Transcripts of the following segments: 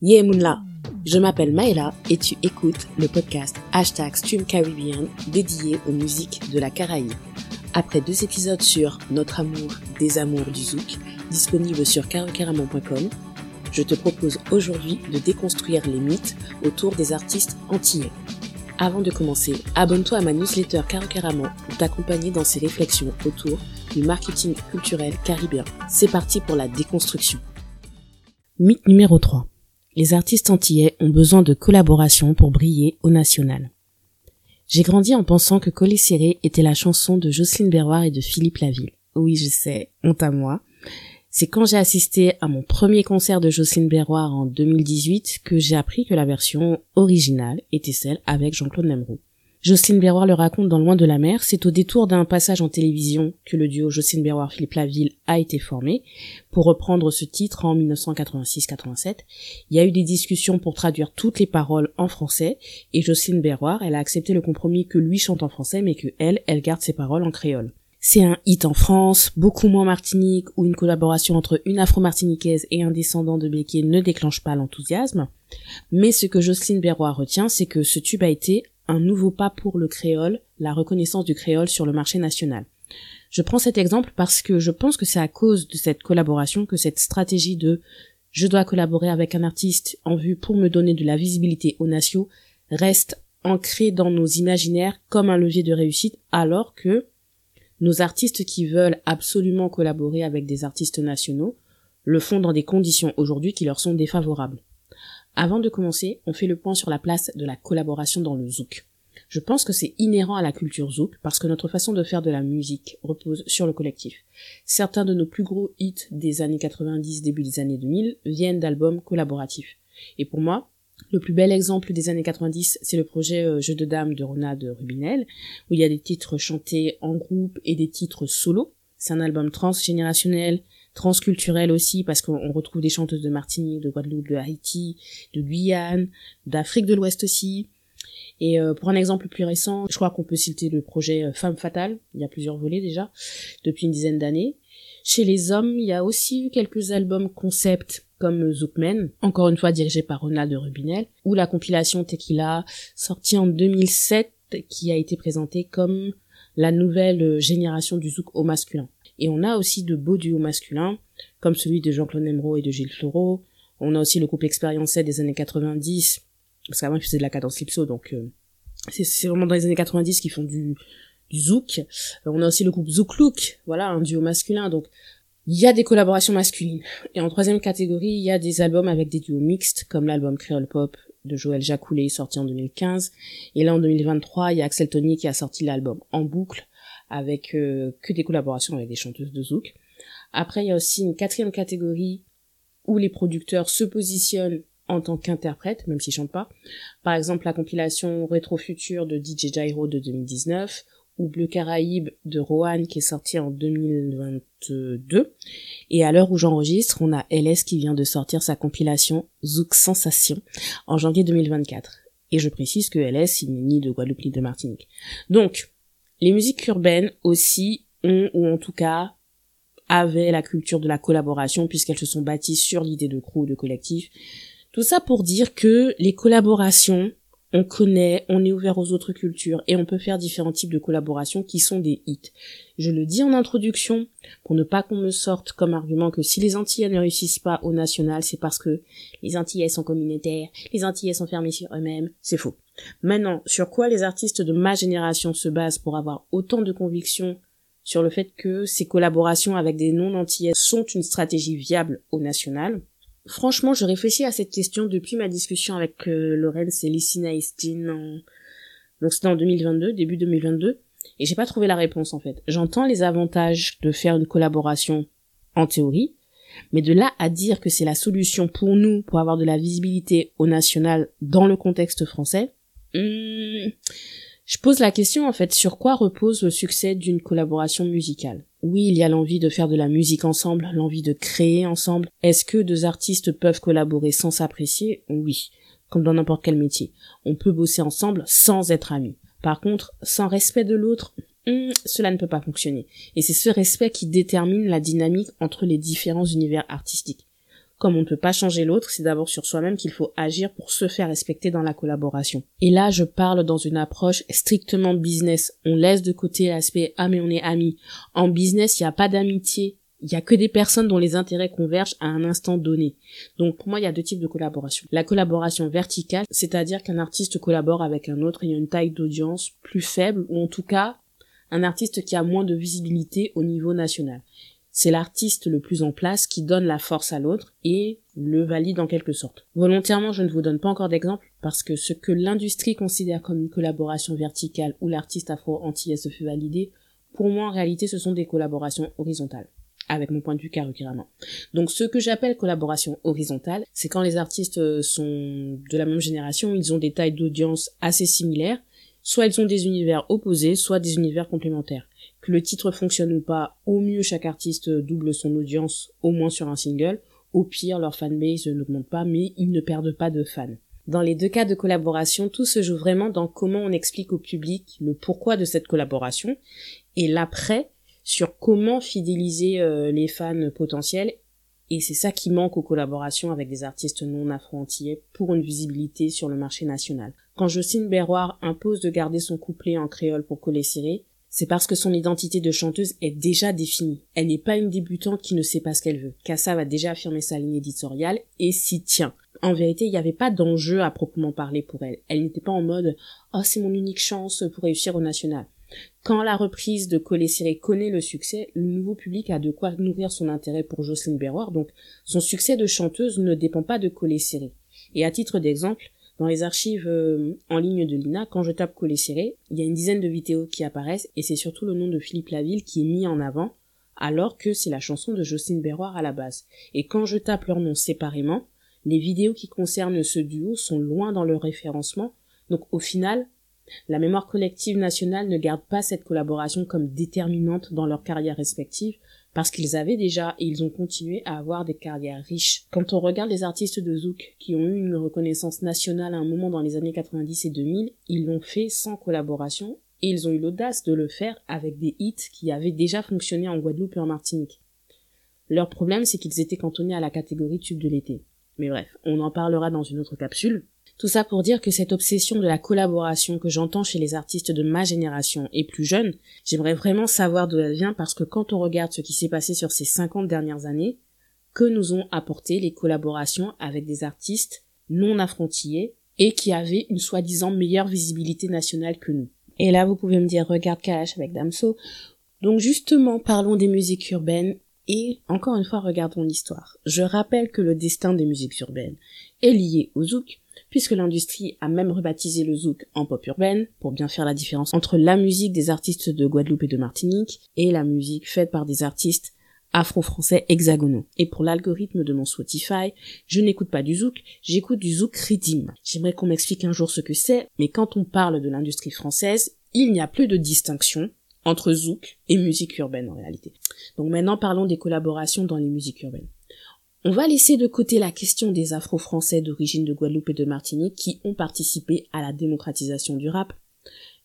Yeah Moonla, je m'appelle Maëla et tu écoutes le podcast Hashtag Stream Caribbean dédié aux musiques de la Caraïbe. Après deux épisodes sur Notre amour des amours du zouk, disponible sur carocaramon.com, je te propose aujourd'hui de déconstruire les mythes autour des artistes antillais. Avant de commencer, abonne-toi à ma newsletter Carocaramon pour t'accompagner dans ces réflexions autour du marketing culturel caribéen. C'est parti pour la déconstruction. Mythe numéro 3 les artistes antillais ont besoin de collaboration pour briller au national. J'ai grandi en pensant que Collet Serré était la chanson de Jocelyne Berroir et de Philippe Laville. Oui, je sais, honte à moi. C'est quand j'ai assisté à mon premier concert de Jocelyne Berroir en 2018 que j'ai appris que la version originale était celle avec Jean-Claude Nemroux. Jocelyne Berroir le raconte dans Loin de la mer, c'est au détour d'un passage en télévision que le duo Jocelyne Berroir-Philippe Laville a été formé. Pour reprendre ce titre en 1986-87, il y a eu des discussions pour traduire toutes les paroles en français et Jocelyne Berroir, elle a accepté le compromis que lui chante en français mais que elle, garde ses paroles en créole. C'est un hit en France, beaucoup moins Martinique, où une collaboration entre une afro-martiniquaise et un descendant de Béquier ne déclenche pas l'enthousiasme. Mais ce que Jocelyne Berroir retient, c'est que ce tube a été un nouveau pas pour le créole, la reconnaissance du créole sur le marché national. Je prends cet exemple parce que je pense que c'est à cause de cette collaboration que cette stratégie de je dois collaborer avec un artiste en vue pour me donner de la visibilité aux nations reste ancrée dans nos imaginaires comme un levier de réussite alors que nos artistes qui veulent absolument collaborer avec des artistes nationaux le font dans des conditions aujourd'hui qui leur sont défavorables. Avant de commencer, on fait le point sur la place de la collaboration dans le zouk. Je pense que c'est inhérent à la culture zouk parce que notre façon de faire de la musique repose sur le collectif. Certains de nos plus gros hits des années 90, début des années 2000 viennent d'albums collaboratifs. Et pour moi, le plus bel exemple des années 90, c'est le projet euh, Jeu de dames de Ronald Rubinel, où il y a des titres chantés en groupe et des titres solo. C'est un album transgénérationnel transculturel aussi parce qu'on retrouve des chanteuses de Martinique, de Guadeloupe, de Haïti, de Guyane, d'Afrique de l'Ouest aussi. Et euh, pour un exemple plus récent, je crois qu'on peut citer le projet euh, Femme Fatale, il y a plusieurs volets déjà, depuis une dizaine d'années. Chez les hommes, il y a aussi eu quelques albums concept comme Zoukmen, encore une fois dirigé par Ronald Rubinel, ou la compilation Tequila, sortie en 2007, qui a été présentée comme la nouvelle génération du zouk au masculin. Et on a aussi de beaux duos masculins, comme celui de Jean-Claude Nemro et de Gilles Floreau. On a aussi le couple Expérience des années 90, parce qu'avant ils faisaient de la cadence lipso, donc euh, c'est vraiment dans les années 90 qu'ils font du, du zouk. Euh, on a aussi le groupe Zouk Look, voilà, un duo masculin, donc il y a des collaborations masculines. Et en troisième catégorie, il y a des albums avec des duos mixtes, comme l'album Créole Pop de Joël Jacoulet, sorti en 2015. Et là, en 2023, il y a Axel Tony qui a sorti l'album En Boucle, avec euh, que des collaborations avec des chanteuses de zouk. Après, il y a aussi une quatrième catégorie où les producteurs se positionnent en tant qu'interprètes, même s'ils chantent pas. Par exemple, la compilation Rétro Future de DJ Gyro de 2019 ou Bleu Caraïbe de Rohan qui est sorti en 2022. Et à l'heure où j'enregistre, on a LS qui vient de sortir sa compilation Zouk Sensation en janvier 2024. Et je précise que LS, il n'est ni de Guadeloupe ni de Martinique. Donc, les musiques urbaines aussi ont, ou en tout cas, avaient la culture de la collaboration puisqu'elles se sont bâties sur l'idée de crew, de collectif. Tout ça pour dire que les collaborations, on connaît, on est ouvert aux autres cultures et on peut faire différents types de collaborations qui sont des hits. Je le dis en introduction pour ne pas qu'on me sorte comme argument que si les Antillais ne réussissent pas au national, c'est parce que les Antillais sont communautaires, les Antillais sont fermés sur eux-mêmes. C'est faux. Maintenant, sur quoi les artistes de ma génération se basent pour avoir autant de conviction sur le fait que ces collaborations avec des non-antillais sont une stratégie viable au national? Franchement, je réfléchis à cette question depuis ma discussion avec euh, Lorenz et Lissina Estine donc c'était en 2022, début 2022, et j'ai pas trouvé la réponse en fait. J'entends les avantages de faire une collaboration en théorie, mais de là à dire que c'est la solution pour nous pour avoir de la visibilité au national dans le contexte français, Hmm, je pose la question en fait sur quoi repose le succès d'une collaboration musicale? Oui, il y a l'envie de faire de la musique ensemble, l'envie de créer ensemble. Est-ce que deux artistes peuvent collaborer sans s'apprécier? Oui, comme dans n'importe quel métier. On peut bosser ensemble sans être amis. Par contre, sans respect de l'autre, hmm, cela ne peut pas fonctionner. Et c'est ce respect qui détermine la dynamique entre les différents univers artistiques. Comme on ne peut pas changer l'autre, c'est d'abord sur soi-même qu'il faut agir pour se faire respecter dans la collaboration. Et là, je parle dans une approche strictement business. On laisse de côté l'aspect ah mais on est amis. En business, il n'y a pas d'amitié. Il y a que des personnes dont les intérêts convergent à un instant donné. Donc pour moi, il y a deux types de collaboration. La collaboration verticale, c'est-à-dire qu'un artiste collabore avec un autre ayant une taille d'audience plus faible, ou en tout cas un artiste qui a moins de visibilité au niveau national. C'est l'artiste le plus en place qui donne la force à l'autre et le valide en quelque sorte. Volontairement, je ne vous donne pas encore d'exemple parce que ce que l'industrie considère comme une collaboration verticale où l'artiste afro-antillais se fait valider, pour moi en réalité ce sont des collaborations horizontales avec mon point de vue carrément. Donc ce que j'appelle collaboration horizontale, c'est quand les artistes sont de la même génération, ils ont des tailles d'audience assez similaires, soit ils ont des univers opposés, soit des univers complémentaires que le titre fonctionne ou pas, au mieux chaque artiste double son audience, au moins sur un single. Au pire, leur fanbase n'augmente pas, mais ils ne perdent pas de fans. Dans les deux cas de collaboration, tout se joue vraiment dans comment on explique au public le pourquoi de cette collaboration et l'après sur comment fidéliser euh, les fans potentiels et c'est ça qui manque aux collaborations avec des artistes non afro-antillais pour une visibilité sur le marché national. Quand Jocelyne Berroir impose de garder son couplet en créole pour coller serré, c'est parce que son identité de chanteuse est déjà définie. Elle n'est pas une débutante qui ne sait pas ce qu'elle veut. Kassa va déjà affirmer sa ligne éditoriale et s'y tient. En vérité, il n'y avait pas d'enjeu à proprement parler pour elle. Elle n'était pas en mode oh c'est mon unique chance pour réussir au national. Quand la reprise de Collet Ciré connaît le succès, le nouveau public a de quoi nourrir son intérêt pour Jocelyne Berroir, donc son succès de chanteuse ne dépend pas de Collet Ciré. Et à titre d'exemple, dans les archives euh, en ligne de l'INA, quand je tape Collet Serré, il y a une dizaine de vidéos qui apparaissent et c'est surtout le nom de Philippe Laville qui est mis en avant, alors que c'est la chanson de Jocelyne Berroir à la base. Et quand je tape leur nom séparément, les vidéos qui concernent ce duo sont loin dans leur référencement, donc au final, la mémoire collective nationale ne garde pas cette collaboration comme déterminante dans leur carrière respective, parce qu'ils avaient déjà et ils ont continué à avoir des carrières riches. Quand on regarde les artistes de Zouk qui ont eu une reconnaissance nationale à un moment dans les années 90 et 2000, ils l'ont fait sans collaboration et ils ont eu l'audace de le faire avec des hits qui avaient déjà fonctionné en Guadeloupe et en Martinique. Leur problème, c'est qu'ils étaient cantonnés à la catégorie tube de l'été. Mais bref, on en parlera dans une autre capsule. Tout ça pour dire que cette obsession de la collaboration que j'entends chez les artistes de ma génération et plus jeunes, j'aimerais vraiment savoir d'où elle vient parce que quand on regarde ce qui s'est passé sur ces 50 dernières années, que nous ont apporté les collaborations avec des artistes non affrontillés et qui avaient une soi-disant meilleure visibilité nationale que nous. Et là, vous pouvez me dire, regarde Kalash avec Damso. Donc justement, parlons des musiques urbaines et encore une fois, regardons l'histoire. Je rappelle que le destin des musiques urbaines est lié au zouk, puisque l'industrie a même rebaptisé le zouk en pop urbaine, pour bien faire la différence entre la musique des artistes de Guadeloupe et de Martinique, et la musique faite par des artistes afro-français hexagonaux. Et pour l'algorithme de mon Spotify, je n'écoute pas du zouk, j'écoute du zouk rythme. J'aimerais qu'on m'explique un jour ce que c'est, mais quand on parle de l'industrie française, il n'y a plus de distinction entre zouk et musique urbaine en réalité. Donc maintenant parlons des collaborations dans les musiques urbaines. On va laisser de côté la question des Afro-Français d'origine de Guadeloupe et de Martinique qui ont participé à la démocratisation du rap.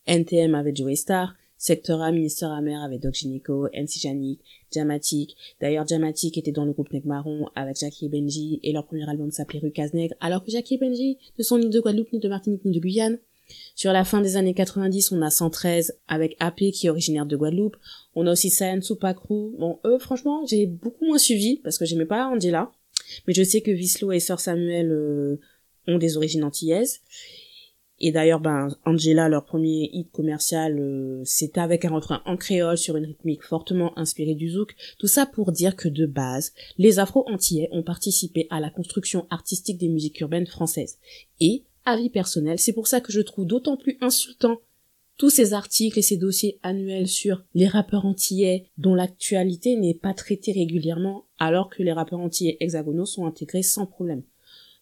NTM avec Joey Star, Sector A, Minister Amer avec Doc Gynéco, MC Janik, Jamatic. D'ailleurs, Jamatic était dans le groupe Neg Marron avec Jackie Benji et leur premier album s'appelait Rucas Nègre, alors que Jackie Benji ne sont ni de Guadeloupe, ni de Martinique, ni de Guyane. Sur la fin des années 90, on a 113 avec AP qui est originaire de Guadeloupe. On a aussi Science Supakru. Bon, eux, franchement, j'ai beaucoup moins suivi parce que j'aimais pas Angela. Mais je sais que Vislo et Sœur Samuel euh, ont des origines antillaises. Et d'ailleurs, ben, Angela, leur premier hit commercial, euh, c'était avec un refrain en créole sur une rythmique fortement inspirée du zouk. Tout ça pour dire que de base, les Afro-Antillais ont participé à la construction artistique des musiques urbaines françaises. Et avis personnel. C'est pour ça que je trouve d'autant plus insultant tous ces articles et ces dossiers annuels sur les rappeurs antillais dont l'actualité n'est pas traitée régulièrement alors que les rappeurs antillais hexagonaux sont intégrés sans problème.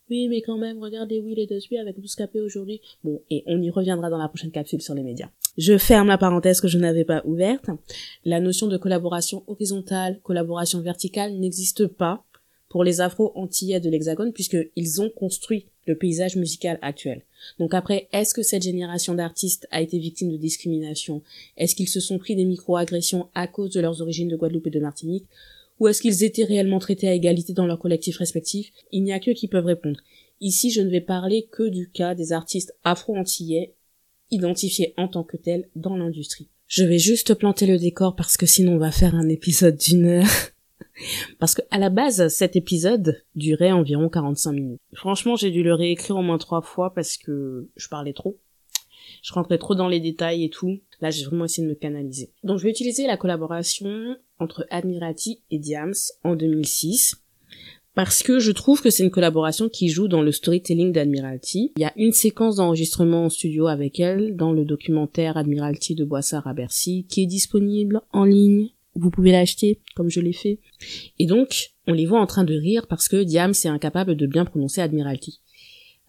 Oui, mais quand même, regardez Will et Despi avec Bouscapé aujourd'hui. Bon, et on y reviendra dans la prochaine capsule sur les médias. Je ferme la parenthèse que je n'avais pas ouverte. La notion de collaboration horizontale, collaboration verticale n'existe pas pour les afro-antillais de l'Hexagone puisqu'ils ont construit le paysage musical actuel. Donc après, est-ce que cette génération d'artistes a été victime de discrimination? Est-ce qu'ils se sont pris des micro-agressions à cause de leurs origines de Guadeloupe et de Martinique? Ou est-ce qu'ils étaient réellement traités à égalité dans leurs collectifs respectifs Il n'y a que qui peuvent répondre. Ici, je ne vais parler que du cas des artistes afro-antillais identifiés en tant que tels dans l'industrie. Je vais juste planter le décor parce que sinon on va faire un épisode d'une heure. parce que à la base, cet épisode durait environ 45 minutes. Franchement, j'ai dû le réécrire au moins trois fois parce que je parlais trop. Je rentrais trop dans les détails et tout. Là, j'ai vraiment essayé de me canaliser. Donc, je vais utiliser la collaboration entre Admirati et Diams en 2006 parce que je trouve que c'est une collaboration qui joue dans le storytelling d'Admiralty. Il y a une séquence d'enregistrement en studio avec elle dans le documentaire Admiralty de Boissard à Bercy qui est disponible en ligne. Vous pouvez l'acheter comme je l'ai fait. Et donc, on les voit en train de rire parce que Diam est incapable de bien prononcer Admiralty.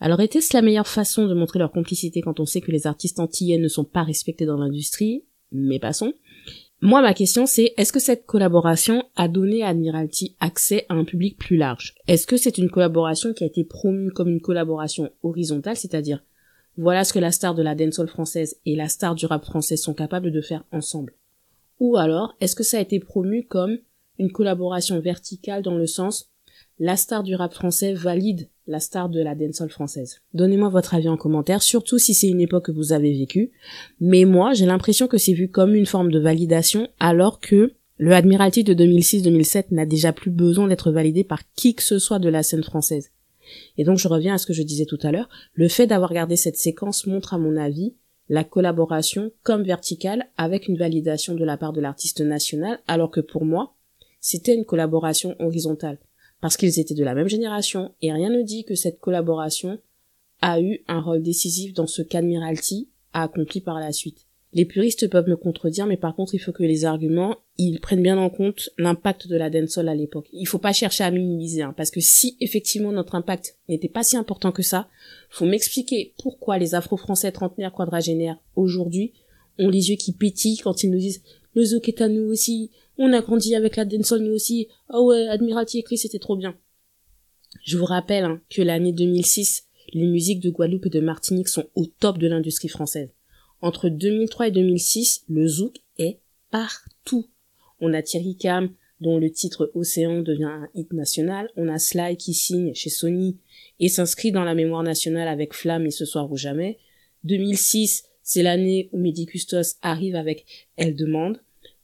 Alors était-ce la meilleure façon de montrer leur complicité quand on sait que les artistes antillais ne sont pas respectés dans l'industrie? Mais passons. Moi, ma question, c'est est-ce que cette collaboration a donné à Admiralty accès à un public plus large? Est-ce que c'est une collaboration qui a été promue comme une collaboration horizontale, c'est-à-dire voilà ce que la star de la dancehall française et la star du rap français sont capables de faire ensemble? Ou alors, est-ce que ça a été promu comme une collaboration verticale dans le sens la star du rap français valide la star de la dancehall française? Donnez-moi votre avis en commentaire, surtout si c'est une époque que vous avez vécue. Mais moi, j'ai l'impression que c'est vu comme une forme de validation, alors que le Admiralty de 2006-2007 n'a déjà plus besoin d'être validé par qui que ce soit de la scène française. Et donc je reviens à ce que je disais tout à l'heure, le fait d'avoir gardé cette séquence montre à mon avis la collaboration comme verticale avec une validation de la part de l'artiste national, alors que pour moi, c'était une collaboration horizontale parce qu'ils étaient de la même génération, et rien ne dit que cette collaboration a eu un rôle décisif dans ce qu'Admiralty a accompli par la suite. Les puristes peuvent me contredire, mais par contre, il faut que les arguments, ils prennent bien en compte l'impact de la dancehall à l'époque. Il faut pas chercher à minimiser, hein, parce que si effectivement notre impact n'était pas si important que ça, faut m'expliquer pourquoi les afro-français trentenaires quadragénaires aujourd'hui ont les yeux qui pétillent quand ils nous disent le zouk est à nous aussi, on a grandi avec la dancehall nous aussi. Oh ouais, Admiralty écrit, c'était trop bien. Je vous rappelle hein, que l'année 2006, les musiques de Guadeloupe et de Martinique sont au top de l'industrie française. Entre 2003 et 2006, le zouk est partout. On a Thierry Cam, dont le titre Océan devient un hit national. On a Sly qui signe chez Sony et s'inscrit dans la mémoire nationale avec Flamme et Ce soir ou jamais. 2006, c'est l'année où Mehdi Custos arrive avec Elle demande.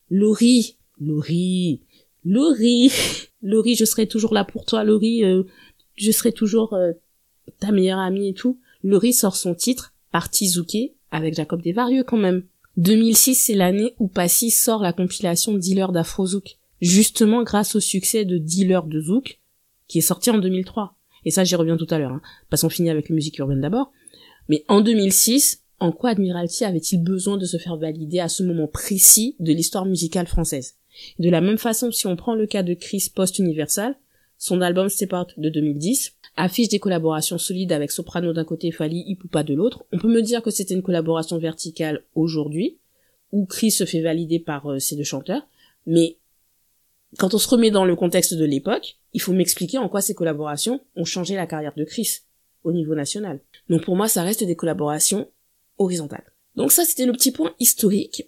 Laurie Laurie, Laurie, Laurie, je serai toujours là pour toi, Laurie, euh, je serai toujours euh, ta meilleure amie et tout. Laurie sort son titre, Parti Zouké, avec Jacob Desvarieux quand même. 2006, c'est l'année où Passy sort la compilation Dealer d'Afrozouk, justement grâce au succès de Dealer de Zouk, qui est sorti en 2003. Et ça, j'y reviens tout à l'heure, hein, parce avec la musique urbaine d'abord. Mais en 2006, en quoi Admiralty avait-il besoin de se faire valider à ce moment précis de l'histoire musicale française? De la même façon, si on prend le cas de Chris Post-Universal, son album Step Out de 2010 affiche des collaborations solides avec Soprano d'un côté Fali Ipupa de l'autre. On peut me dire que c'était une collaboration verticale aujourd'hui, où Chris se fait valider par euh, ces deux chanteurs, mais quand on se remet dans le contexte de l'époque, il faut m'expliquer en quoi ces collaborations ont changé la carrière de Chris au niveau national. Donc pour moi, ça reste des collaborations horizontales. Donc ça, c'était le petit point historique.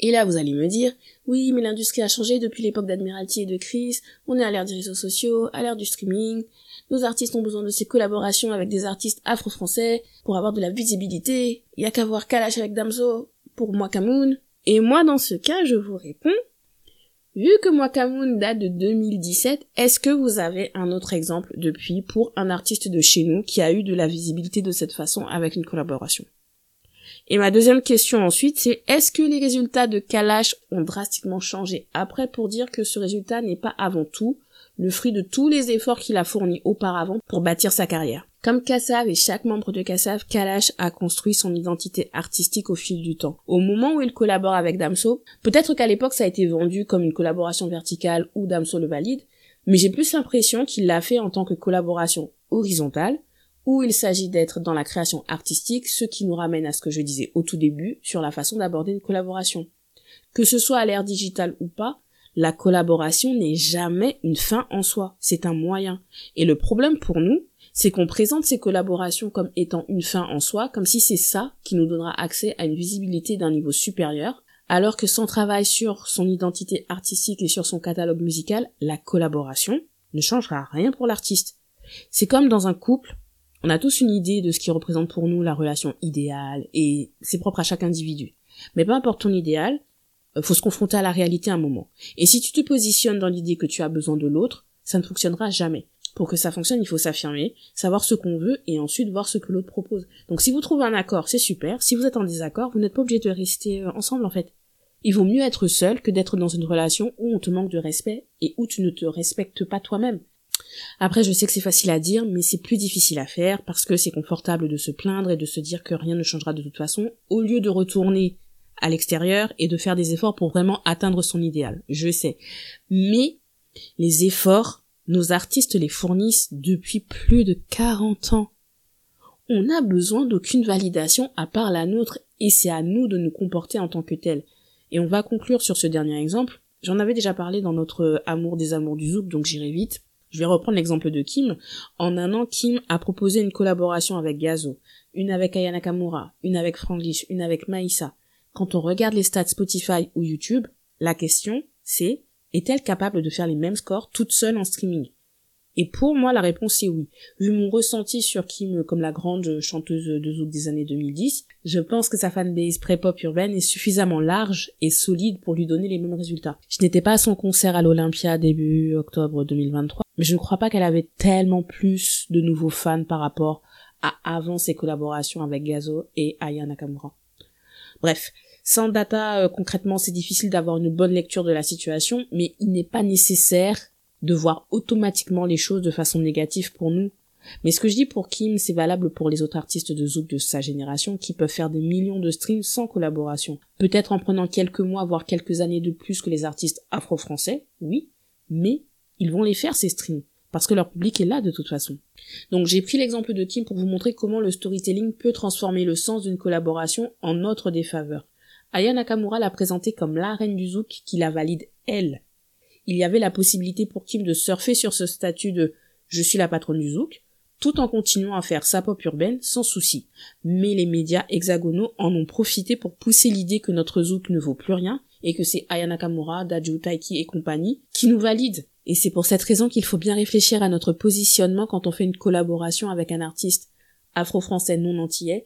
Et là, vous allez me dire, oui, mais l'industrie a changé depuis l'époque d'Admiralty et de Chris, on est à l'ère des réseaux sociaux, à l'ère du streaming, nos artistes ont besoin de ces collaborations avec des artistes afro-français pour avoir de la visibilité, il y a qu'à voir Kalash avec Damso pour Mwakamoun. Et moi, dans ce cas, je vous réponds, vu que Mwakamoun date de 2017, est-ce que vous avez un autre exemple depuis pour un artiste de chez nous qui a eu de la visibilité de cette façon avec une collaboration? Et ma deuxième question ensuite, c'est est-ce que les résultats de Kalash ont drastiquement changé? Après pour dire que ce résultat n'est pas avant tout le fruit de tous les efforts qu'il a fournis auparavant pour bâtir sa carrière. Comme Kassav et chaque membre de Kassav, Kalash a construit son identité artistique au fil du temps. Au moment où il collabore avec Damso, peut-être qu'à l'époque ça a été vendu comme une collaboration verticale ou Damso le valide, mais j'ai plus l'impression qu'il l'a fait en tant que collaboration horizontale, où il s'agit d'être dans la création artistique, ce qui nous ramène à ce que je disais au tout début sur la façon d'aborder une collaboration. Que ce soit à l'ère digitale ou pas, la collaboration n'est jamais une fin en soi, c'est un moyen. Et le problème pour nous, c'est qu'on présente ces collaborations comme étant une fin en soi, comme si c'est ça qui nous donnera accès à une visibilité d'un niveau supérieur, Alors que sans travail sur son identité artistique et sur son catalogue musical, la collaboration ne changera rien pour l'artiste. C'est comme dans un couple, on a tous une idée de ce qui représente pour nous la relation idéale et c'est propre à chaque individu. Mais peu importe ton idéal, euh, faut se confronter à la réalité un moment. Et si tu te positionnes dans l'idée que tu as besoin de l'autre, ça ne fonctionnera jamais. Pour que ça fonctionne, il faut s'affirmer, savoir ce qu'on veut et ensuite voir ce que l'autre propose. Donc si vous trouvez un accord, c'est super. Si vous êtes en désaccord, vous n'êtes pas obligé de rester euh, ensemble en fait. Il vaut mieux être seul que d'être dans une relation où on te manque de respect et où tu ne te respectes pas toi-même. Après, je sais que c'est facile à dire, mais c'est plus difficile à faire parce que c'est confortable de se plaindre et de se dire que rien ne changera de toute façon, au lieu de retourner à l'extérieur et de faire des efforts pour vraiment atteindre son idéal. Je sais. Mais les efforts, nos artistes les fournissent depuis plus de 40 ans. On n'a besoin d'aucune validation à part la nôtre et c'est à nous de nous comporter en tant que tels. Et on va conclure sur ce dernier exemple. J'en avais déjà parlé dans notre amour des amours du zouk, donc j'irai vite. Je vais reprendre l'exemple de Kim. En un an, Kim a proposé une collaboration avec Gazo, une avec Ayana Kamura, une avec Franglish, une avec Maïsa. Quand on regarde les stats Spotify ou YouTube, la question, c'est, est-elle capable de faire les mêmes scores toute seule en streaming? Et pour moi, la réponse est oui. Vu mon ressenti sur Kim comme la grande chanteuse de zouk des années 2010, je pense que sa fanbase pré-pop urbaine est suffisamment large et solide pour lui donner les mêmes résultats. Je n'étais pas à son concert à l'Olympia début octobre 2023, je ne crois pas qu'elle avait tellement plus de nouveaux fans par rapport à avant ses collaborations avec Gazo et Aya Nakamura. Bref, sans data euh, concrètement c'est difficile d'avoir une bonne lecture de la situation, mais il n'est pas nécessaire de voir automatiquement les choses de façon négative pour nous. Mais ce que je dis pour Kim, c'est valable pour les autres artistes de Zouk de sa génération qui peuvent faire des millions de streams sans collaboration. Peut-être en prenant quelques mois, voire quelques années de plus que les artistes afro-français, oui, mais ils vont les faire ces streams parce que leur public est là de toute façon. Donc j'ai pris l'exemple de Kim pour vous montrer comment le storytelling peut transformer le sens d'une collaboration en notre défaveur. Aya Nakamura l'a présenté comme la reine du zouk qui la valide elle. Il y avait la possibilité pour Kim de surfer sur ce statut de je suis la patronne du zouk, tout en continuant à faire sa pop urbaine sans souci. Mais les médias hexagonaux en ont profité pour pousser l'idée que notre zouk ne vaut plus rien et que c'est Aya Nakamura, Daju Taiki et compagnie qui nous valident. Et c'est pour cette raison qu'il faut bien réfléchir à notre positionnement quand on fait une collaboration avec un artiste afro-français non antillais.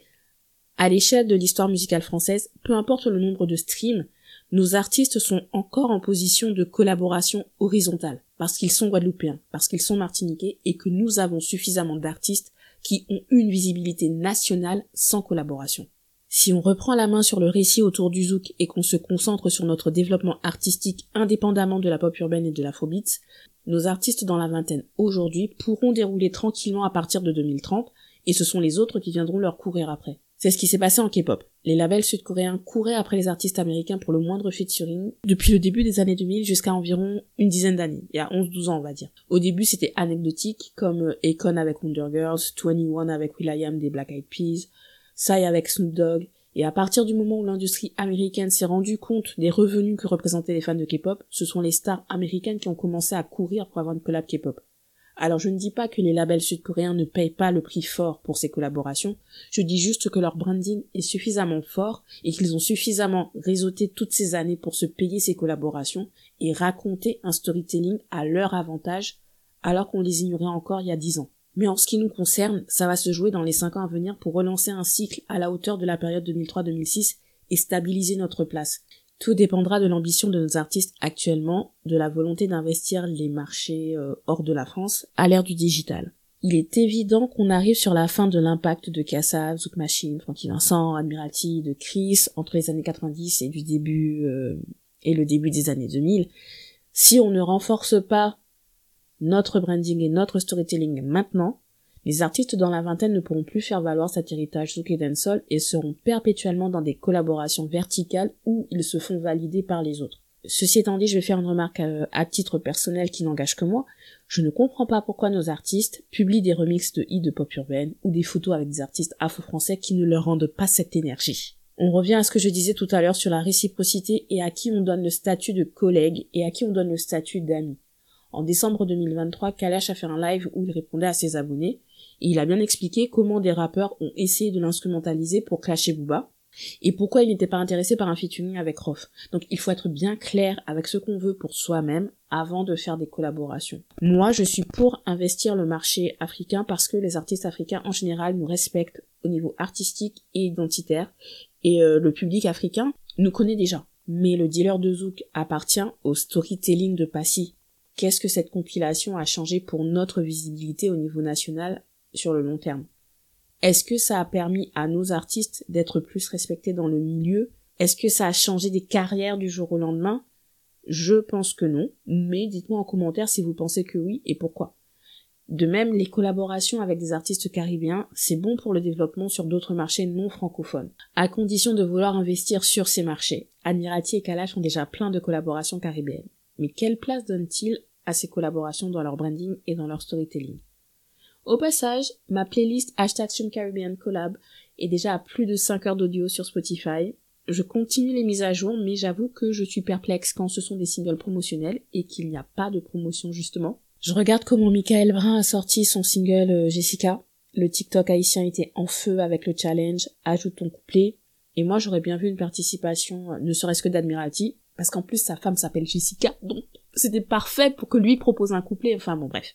À l'échelle de l'histoire musicale française, peu importe le nombre de streams, nos artistes sont encore en position de collaboration horizontale, parce qu'ils sont guadeloupéens, parce qu'ils sont martiniquais, et que nous avons suffisamment d'artistes qui ont une visibilité nationale sans collaboration. Si on reprend la main sur le récit autour du zouk et qu'on se concentre sur notre développement artistique indépendamment de la pop urbaine et de l'afrobeat, nos artistes dans la vingtaine aujourd'hui pourront dérouler tranquillement à partir de 2030 et ce sont les autres qui viendront leur courir après. C'est ce qui s'est passé en K-pop. Les labels sud-coréens couraient après les artistes américains pour le moindre featuring depuis le début des années 2000 jusqu'à environ une dizaine d'années, il y a 11-12 ans on va dire. Au début c'était anecdotique comme Akon avec Wonder Girls, 21 avec will.i.am des Black Eyed Peas, Psy avec Snoop Dogg, et à partir du moment où l'industrie américaine s'est rendue compte des revenus que représentaient les fans de K-pop, ce sont les stars américaines qui ont commencé à courir pour avoir une collab K-pop. Alors je ne dis pas que les labels sud-coréens ne payent pas le prix fort pour ces collaborations, je dis juste que leur branding est suffisamment fort et qu'ils ont suffisamment réseauté toutes ces années pour se payer ces collaborations et raconter un storytelling à leur avantage alors qu'on les ignorait encore il y a dix ans. Mais en ce qui nous concerne, ça va se jouer dans les cinq ans à venir pour relancer un cycle à la hauteur de la période 2003-2006 et stabiliser notre place. Tout dépendra de l'ambition de nos artistes actuellement, de la volonté d'investir les marchés euh, hors de la France à l'ère du digital. Il est évident qu'on arrive sur la fin de l'impact de Kassav, Zouk Machine, Frankie Vincent, Admiralty, de Chris entre les années 90 et du début euh, et le début des années 2000. Si on ne renforce pas notre branding et notre storytelling maintenant, les artistes dans la vingtaine ne pourront plus faire valoir cet héritage Zouk et Dancehall et seront perpétuellement dans des collaborations verticales où ils se font valider par les autres. Ceci étant dit, je vais faire une remarque euh, à, titre personnel qui n'engage que moi. Je ne comprends pas pourquoi nos artistes publient des remixes de hits de pop urbaine ou des photos avec des artistes afro-français qui ne leur rendent pas cette énergie. On revient à ce que je disais tout à l'heure sur la réciprocité et à qui on donne le statut de collègue et à qui on donne le statut d'ami. En décembre 2023, Kalash a fait un live où il répondait à ses abonnés et il a bien expliqué comment des rappeurs ont essayé de l'instrumentaliser pour clasher Booba. et pourquoi il n'était pas intéressé par un featuring avec Rof. Donc il faut être bien clair avec ce qu'on veut pour soi-même avant de faire des collaborations. Moi, je suis pour investir le marché africain parce que les artistes africains en général nous respectent au niveau artistique et identitaire et euh, le public africain nous connaît déjà. Mais le dealer de Zouk appartient au storytelling de Passy. Qu'est-ce que cette compilation a changé pour notre visibilité au niveau national sur le long terme? Est-ce que ça a permis à nos artistes d'être plus respectés dans le milieu? Est-ce que ça a changé des carrières du jour au lendemain? Je pense que non, mais dites-moi en commentaire si vous pensez que oui et pourquoi. De même, les collaborations avec des artistes caribéens, c'est bon pour le développement sur d'autres marchés non francophones, à condition de vouloir investir sur ces marchés. Admirati et Kalash ont déjà plein de collaborations caribéennes. Mais quelle place donnent-ils à ces collaborations dans leur branding et dans leur storytelling? Au passage, ma playlist hashtag Caribbean est déjà à plus de 5 heures d'audio sur Spotify. Je continue les mises à jour, mais j'avoue que je suis perplexe quand ce sont des singles promotionnels et qu'il n'y a pas de promotion justement. Je regarde comment Michael Brun a sorti son single euh, Jessica. Le TikTok haïtien était en feu avec le challenge Ajoute ton couplet. Et moi j'aurais bien vu une participation, euh, ne serait-ce que d'Admiralty, parce qu'en plus sa femme s'appelle Jessica, donc c'était parfait pour que lui propose un couplet. Enfin bon bref.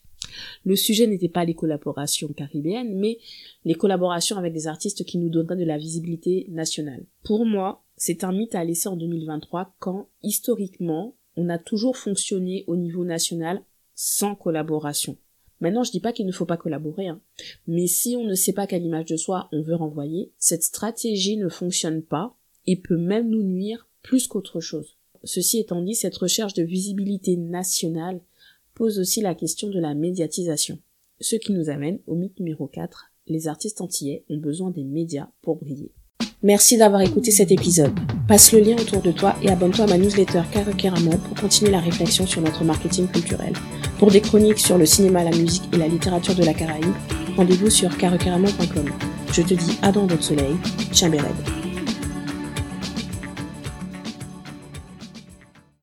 Le sujet n'était pas les collaborations caribéennes, mais les collaborations avec des artistes qui nous donneraient de la visibilité nationale. Pour moi, c'est un mythe à laisser en 2023 quand, historiquement, on a toujours fonctionné au niveau national sans collaboration. Maintenant, je dis pas qu'il ne faut pas collaborer, hein. mais si on ne sait pas quelle image de soi on veut renvoyer, cette stratégie ne fonctionne pas et peut même nous nuire plus qu'autre chose. Ceci étant dit, cette recherche de visibilité nationale pose aussi la question de la médiatisation. Ce qui nous amène au mythe numéro 4. Les artistes antillais ont besoin des médias pour briller. Merci d'avoir écouté cet épisode. Passe le lien autour de toi et abonne-toi à ma newsletter Carequeramon pour continuer la réflexion sur notre marketing culturel. Pour des chroniques sur le cinéma, la musique et la littérature de la Caraïbe, rendez-vous sur carequeramon.com. Je te dis à dans votre soleil. Chambered.